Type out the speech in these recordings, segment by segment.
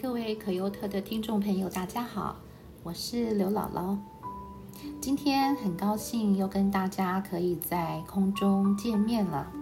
各位可优特的听众朋友，大家好，我是刘姥姥。今天很高兴又跟大家可以在空中见面了。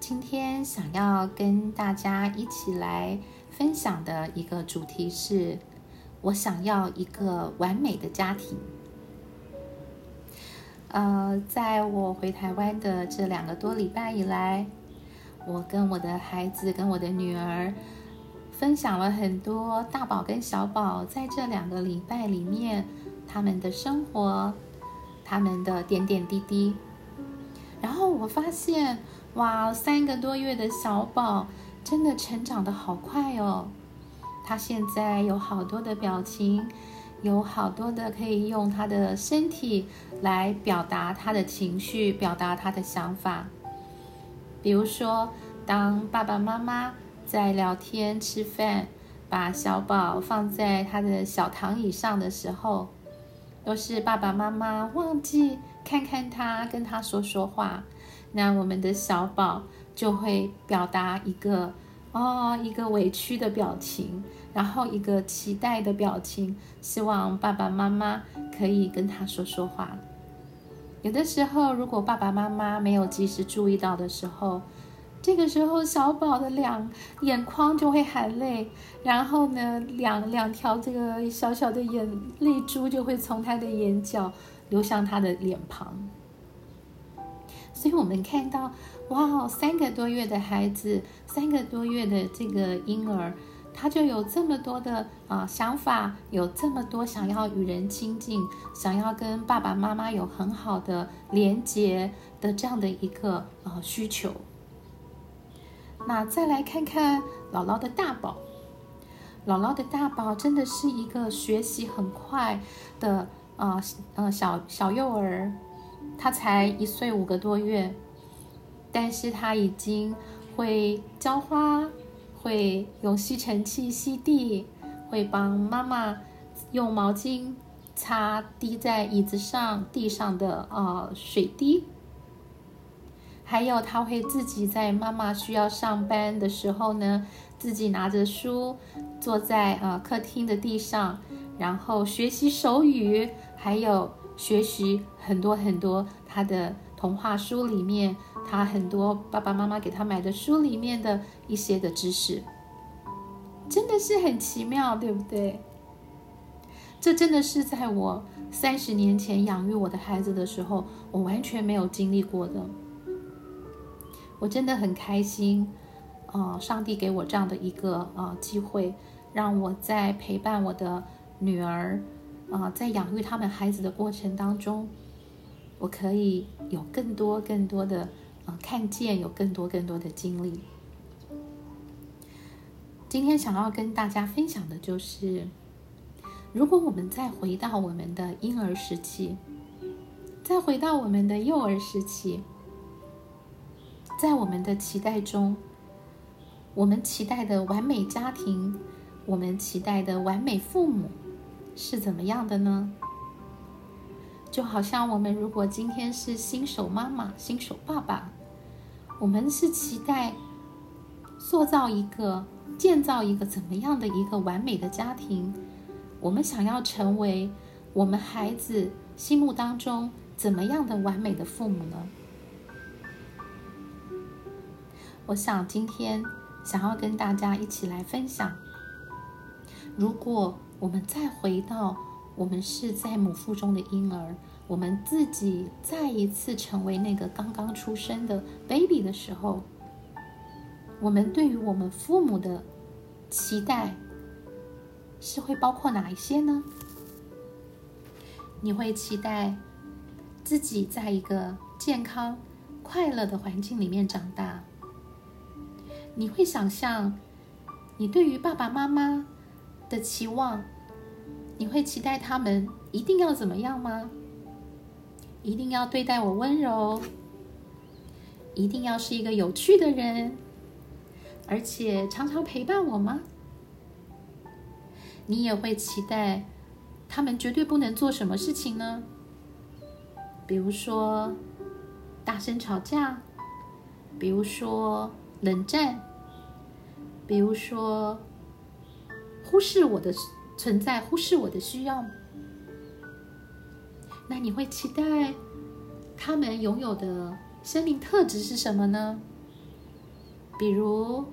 今天想要跟大家一起来分享的一个主题是：我想要一个完美的家庭。呃，在我回台湾的这两个多礼拜以来，我跟我的孩子、跟我的女儿分享了很多大宝跟小宝在这两个礼拜里面他们的生活、他们的点点滴滴。然后我发现。哇，三个多月的小宝真的成长的好快哦！他现在有好多的表情，有好多的可以用他的身体来表达他的情绪，表达他的想法。比如说，当爸爸妈妈在聊天吃饭，把小宝放在他的小躺椅上的时候，都是爸爸妈妈忘记看看他，跟他说说话。那我们的小宝就会表达一个哦，一个委屈的表情，然后一个期待的表情，希望爸爸妈妈可以跟他说说话。有的时候，如果爸爸妈妈没有及时注意到的时候，这个时候小宝的两眼眶就会含泪，然后呢，两两条这个小小的眼泪珠就会从他的眼角流向他的脸庞。所以我们看到，哇，三个多月的孩子，三个多月的这个婴儿，他就有这么多的啊想法，有这么多想要与人亲近，想要跟爸爸妈妈有很好的连接的这样的一个啊需求。那再来看看姥姥的大宝，姥姥的大宝真的是一个学习很快的啊呃小小幼儿。他才一岁五个多月，但是他已经会浇花，会用吸尘器吸地，会帮妈妈用毛巾擦滴在椅子上、地上的呃水滴，还有他会自己在妈妈需要上班的时候呢，自己拿着书坐在呃客厅的地上，然后学习手语，还有。学习很多很多他的童话书里面，他很多爸爸妈妈给他买的书里面的一些的知识，真的是很奇妙，对不对？这真的是在我三十年前养育我的孩子的时候，我完全没有经历过的。我真的很开心，啊，上帝给我这样的一个啊机会，让我在陪伴我的女儿。啊，在养育他们孩子的过程当中，我可以有更多更多的啊看见，有更多更多的经历。今天想要跟大家分享的就是，如果我们再回到我们的婴儿时期，再回到我们的幼儿时期，在我们的期待中，我们期待的完美家庭，我们期待的完美父母。是怎么样的呢？就好像我们如果今天是新手妈妈、新手爸爸，我们是期待塑造一个、建造一个怎么样的一个完美的家庭？我们想要成为我们孩子心目当中怎么样的完美的父母呢？我想今天想要跟大家一起来分享，如果。我们再回到我们是在母腹中的婴儿，我们自己再一次成为那个刚刚出生的 baby 的时候，我们对于我们父母的期待是会包括哪一些呢？你会期待自己在一个健康、快乐的环境里面长大？你会想象你对于爸爸妈妈？的期望，你会期待他们一定要怎么样吗？一定要对待我温柔，一定要是一个有趣的人，而且常常陪伴我吗？你也会期待他们绝对不能做什么事情呢？比如说大声吵架，比如说冷战，比如说。忽视我的存在，忽视我的需要？那你会期待他们拥有的生命特质是什么呢？比如，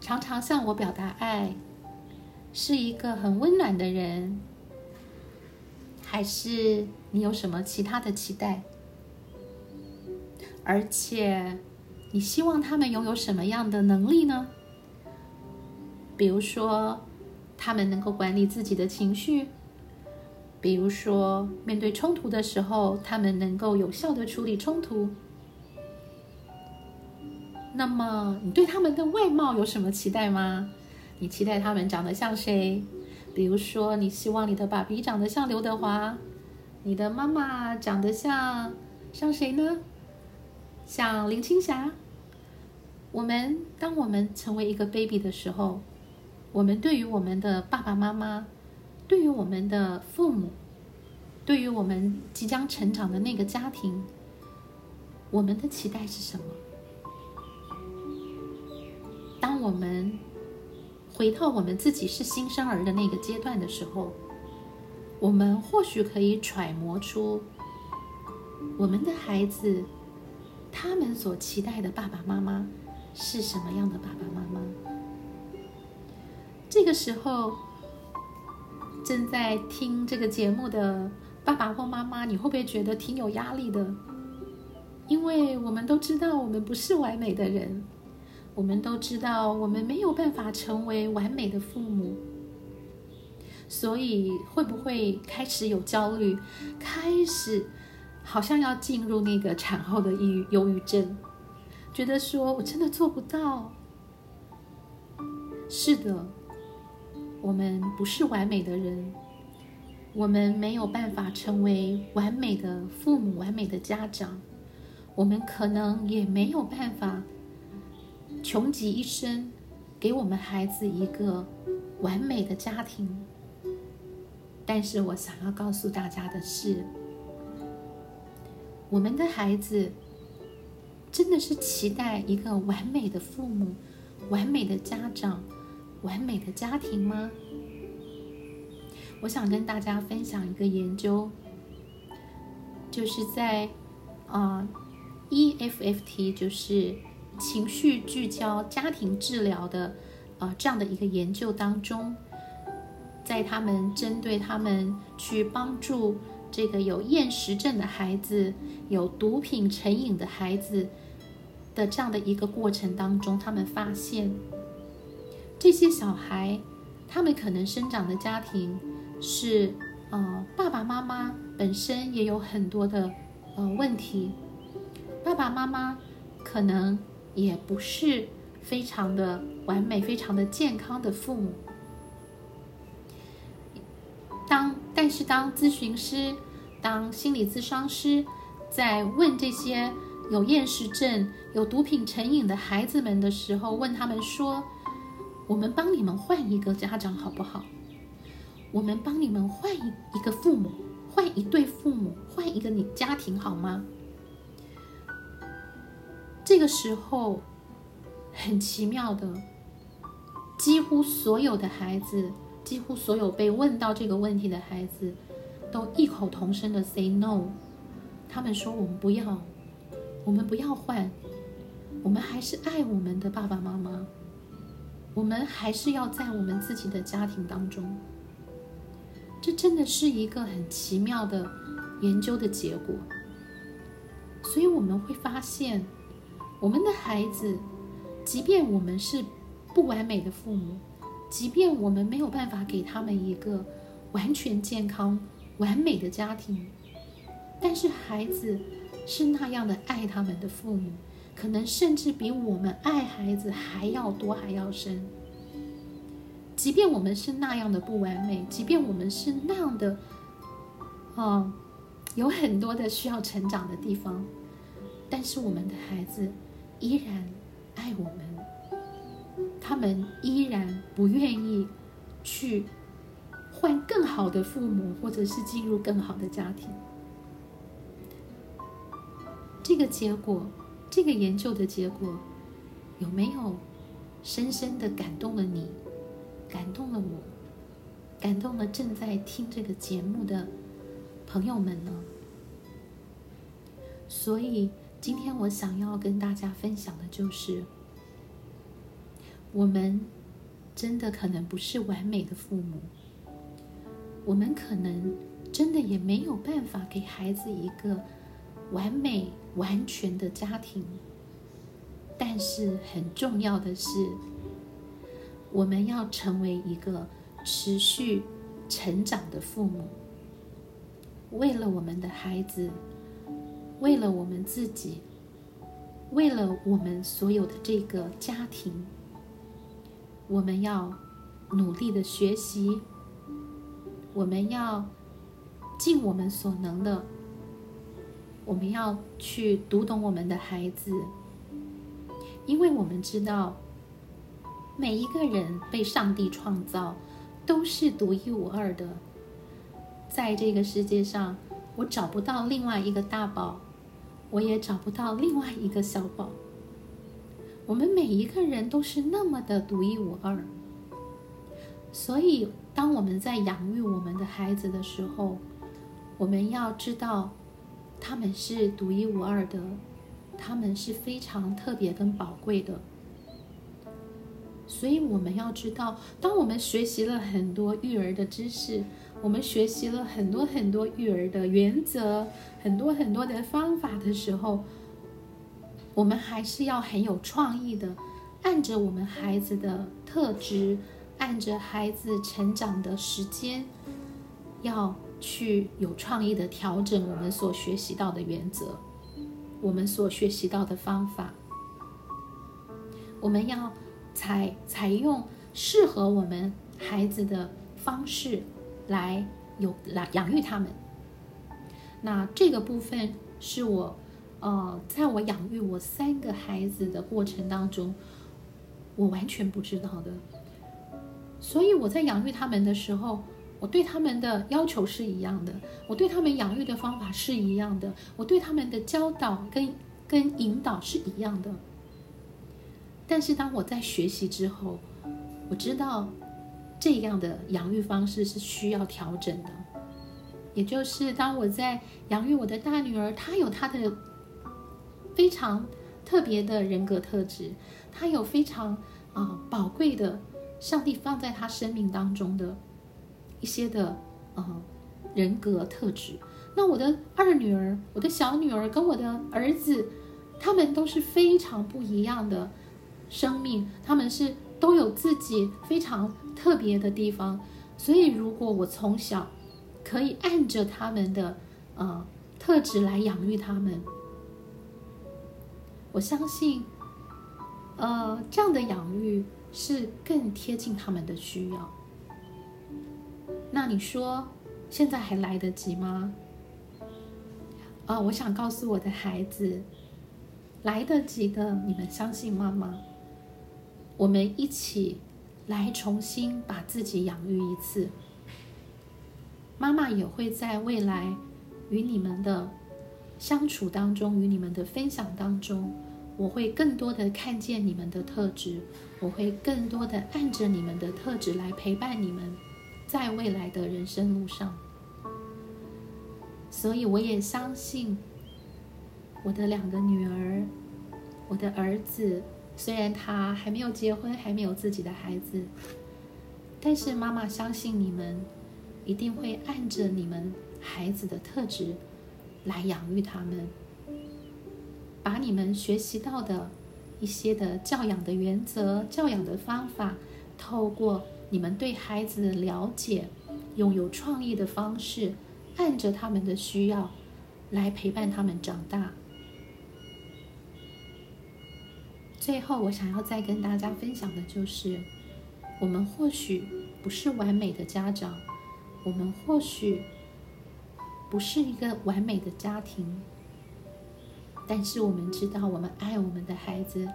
常常向我表达爱，是一个很温暖的人，还是你有什么其他的期待？而且，你希望他们拥有什么样的能力呢？比如说，他们能够管理自己的情绪；比如说，面对冲突的时候，他们能够有效的处理冲突。那么，你对他们的外貌有什么期待吗？你期待他们长得像谁？比如说，你希望你的爸比长得像刘德华，你的妈妈长得像像谁呢？像林青霞。我们当我们成为一个 baby 的时候，我们对于我们的爸爸妈妈，对于我们的父母，对于我们即将成长的那个家庭，我们的期待是什么？当我们回到我们自己是新生儿的那个阶段的时候，我们或许可以揣摩出我们的孩子。他们所期待的爸爸妈妈是什么样的爸爸妈妈？这个时候，正在听这个节目的爸爸或妈妈，你会不会觉得挺有压力的？因为我们都知道，我们不是完美的人，我们都知道，我们没有办法成为完美的父母，所以会不会开始有焦虑？开始？好像要进入那个产后的抑郁、忧郁症，觉得说我真的做不到。是的，我们不是完美的人，我们没有办法成为完美的父母、完美的家长，我们可能也没有办法穷极一生给我们孩子一个完美的家庭。但是我想要告诉大家的是。我们的孩子真的是期待一个完美的父母、完美的家长、完美的家庭吗？我想跟大家分享一个研究，就是在啊 EFFT，就是情绪聚焦家庭治疗的啊这样的一个研究当中，在他们针对他们去帮助。这个有厌食症的孩子，有毒品成瘾的孩子的这样的一个过程当中，他们发现这些小孩，他们可能生长的家庭是，呃，爸爸妈妈本身也有很多的呃问题，爸爸妈妈可能也不是非常的完美、非常的健康的父母。当是当咨询师、当心理咨商师在问这些有厌食症、有毒品成瘾的孩子们的时候，问他们说：“我们帮你们换一个家长好不好？我们帮你们换一一个父母，换一对父母，换一个你家庭好吗？”这个时候，很奇妙的，几乎所有的孩子。几乎所有被问到这个问题的孩子，都异口同声的 say no。他们说：“我们不要，我们不要换，我们还是爱我们的爸爸妈妈，我们还是要在我们自己的家庭当中。”这真的是一个很奇妙的研究的结果。所以我们会发现，我们的孩子，即便我们是不完美的父母。即便我们没有办法给他们一个完全健康、完美的家庭，但是孩子是那样的爱他们的父母，可能甚至比我们爱孩子还要多、还要深。即便我们是那样的不完美，即便我们是那样的，啊，有很多的需要成长的地方，但是我们的孩子依然爱我们。他们依然不愿意去换更好的父母，或者是进入更好的家庭。这个结果，这个研究的结果，有没有深深的感动了你？感动了我，感动了正在听这个节目的朋友们呢？所以今天我想要跟大家分享的就是，我们真的可能不是完美的父母，我们可能真的也没有办法给孩子一个完美完全的家庭。但是很重要的是，我们要成为一个持续成长的父母。为了我们的孩子，为了我们自己，为了我们所有的这个家庭，我们要努力的学习，我们要尽我们所能的，我们要去读懂我们的孩子。因为我们知道，每一个人被上帝创造都是独一无二的。在这个世界上，我找不到另外一个大宝，我也找不到另外一个小宝。我们每一个人都是那么的独一无二。所以，当我们在养育我们的孩子的时候，我们要知道，他们是独一无二的。他们是非常特别跟宝贵的，所以我们要知道，当我们学习了很多育儿的知识，我们学习了很多很多育儿的原则，很多很多的方法的时候，我们还是要很有创意的，按着我们孩子的特质，按着孩子成长的时间，要去有创意的调整我们所学习到的原则。我们所学习到的方法，我们要采采用适合我们孩子的方式来有来养育他们。那这个部分是我呃，在我养育我三个孩子的过程当中，我完全不知道的。所以我在养育他们的时候。我对他们的要求是一样的，我对他们养育的方法是一样的，我对他们的教导跟跟引导是一样的。但是当我在学习之后，我知道这样的养育方式是需要调整的。也就是当我在养育我的大女儿，她有她的非常特别的人格特质，她有非常啊宝贵的上帝放在她生命当中的。一些的呃人格特质，那我的二女儿、我的小女儿跟我的儿子，他们都是非常不一样的生命，他们是都有自己非常特别的地方。所以，如果我从小可以按着他们的呃特质来养育他们，我相信，呃，这样的养育是更贴近他们的需要。那你说，现在还来得及吗？啊，我想告诉我的孩子，来得及的，你们相信妈妈。我们一起来重新把自己养育一次。妈妈也会在未来与你们的相处当中，与你们的分享当中，我会更多的看见你们的特质，我会更多的按着你们的特质来陪伴你们。在未来的人生路上，所以我也相信我的两个女儿，我的儿子，虽然他还没有结婚，还没有自己的孩子，但是妈妈相信你们一定会按着你们孩子的特质来养育他们，把你们学习到的一些的教养的原则、教养的方法，透过。你们对孩子的了解，用有创意的方式，按着他们的需要来陪伴他们长大。最后，我想要再跟大家分享的就是，我们或许不是完美的家长，我们或许不是一个完美的家庭，但是我们知道，我们爱我们的孩子。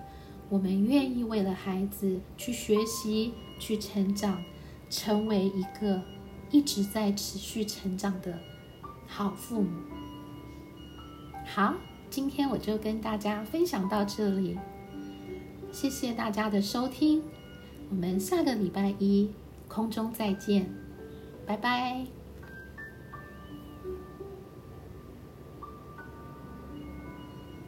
我们愿意为了孩子去学习、去成长，成为一个一直在持续成长的好父母。好，今天我就跟大家分享到这里，谢谢大家的收听，我们下个礼拜一空中再见，拜拜。